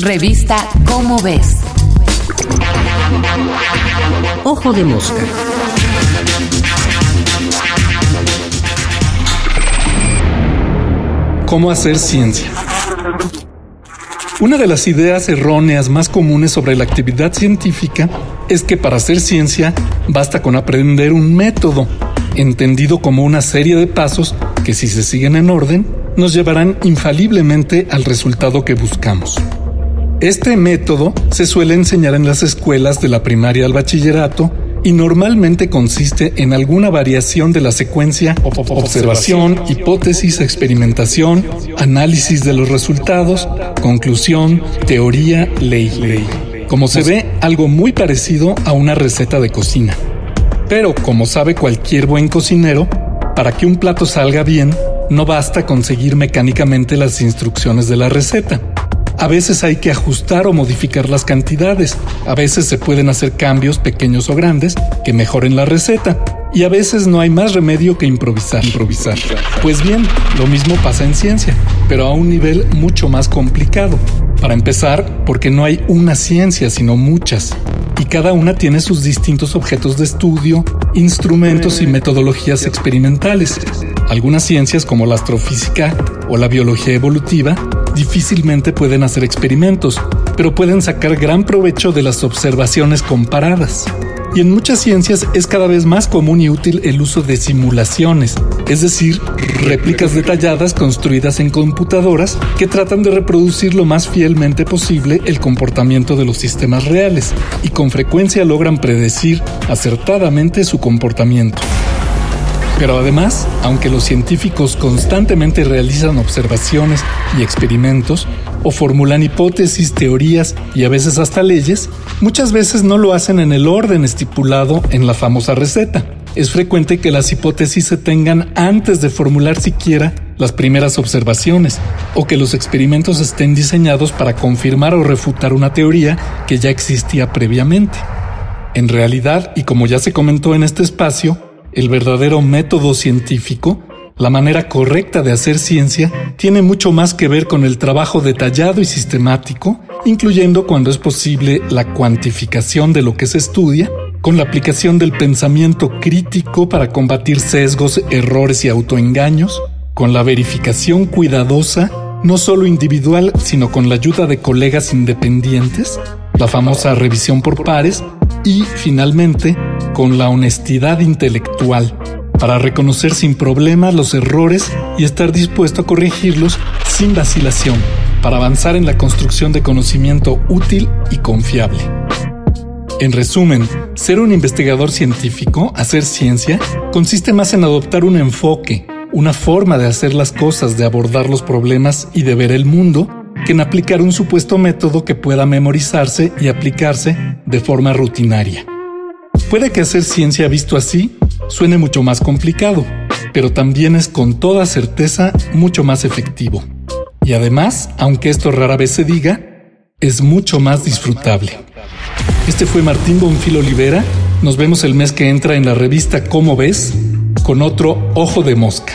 Revista Cómo ves. Ojo de mosca. ¿Cómo hacer ciencia? Una de las ideas erróneas más comunes sobre la actividad científica es que para hacer ciencia basta con aprender un método, entendido como una serie de pasos que si se siguen en orden, nos llevarán infaliblemente al resultado que buscamos. Este método se suele enseñar en las escuelas de la primaria al bachillerato y normalmente consiste en alguna variación de la secuencia observación, hipótesis, experimentación, análisis de los resultados, conclusión, teoría, ley. Como se ve, algo muy parecido a una receta de cocina. Pero como sabe cualquier buen cocinero, para que un plato salga bien, no basta con seguir mecánicamente las instrucciones de la receta. A veces hay que ajustar o modificar las cantidades, a veces se pueden hacer cambios pequeños o grandes que mejoren la receta, y a veces no hay más remedio que improvisar. improvisar. Pues bien, lo mismo pasa en ciencia, pero a un nivel mucho más complicado. Para empezar, porque no hay una ciencia, sino muchas, y cada una tiene sus distintos objetos de estudio, instrumentos y metodologías experimentales. Algunas ciencias como la astrofísica o la biología evolutiva difícilmente pueden hacer experimentos, pero pueden sacar gran provecho de las observaciones comparadas. Y en muchas ciencias es cada vez más común y útil el uso de simulaciones, es decir, réplicas detalladas construidas en computadoras que tratan de reproducir lo más fielmente posible el comportamiento de los sistemas reales y con frecuencia logran predecir acertadamente su comportamiento. Pero además, aunque los científicos constantemente realizan observaciones y experimentos, o formulan hipótesis, teorías y a veces hasta leyes, muchas veces no lo hacen en el orden estipulado en la famosa receta. Es frecuente que las hipótesis se tengan antes de formular siquiera las primeras observaciones, o que los experimentos estén diseñados para confirmar o refutar una teoría que ya existía previamente. En realidad, y como ya se comentó en este espacio, el verdadero método científico, la manera correcta de hacer ciencia, tiene mucho más que ver con el trabajo detallado y sistemático, incluyendo cuando es posible la cuantificación de lo que se estudia, con la aplicación del pensamiento crítico para combatir sesgos, errores y autoengaños, con la verificación cuidadosa, no solo individual, sino con la ayuda de colegas independientes, la famosa revisión por pares, y, finalmente, con la honestidad intelectual para reconocer sin problemas los errores y estar dispuesto a corregirlos sin vacilación, para avanzar en la construcción de conocimiento útil y confiable. En resumen, ser un investigador científico, hacer ciencia, consiste más en adoptar un enfoque, una forma de hacer las cosas, de abordar los problemas y de ver el mundo, en aplicar un supuesto método que pueda memorizarse y aplicarse de forma rutinaria. Puede que hacer ciencia visto así suene mucho más complicado, pero también es con toda certeza mucho más efectivo. Y además, aunque esto rara vez se diga, es mucho más disfrutable. Este fue Martín Bonfil Olivera. Nos vemos el mes que entra en la revista Cómo ves con otro Ojo de Mosca.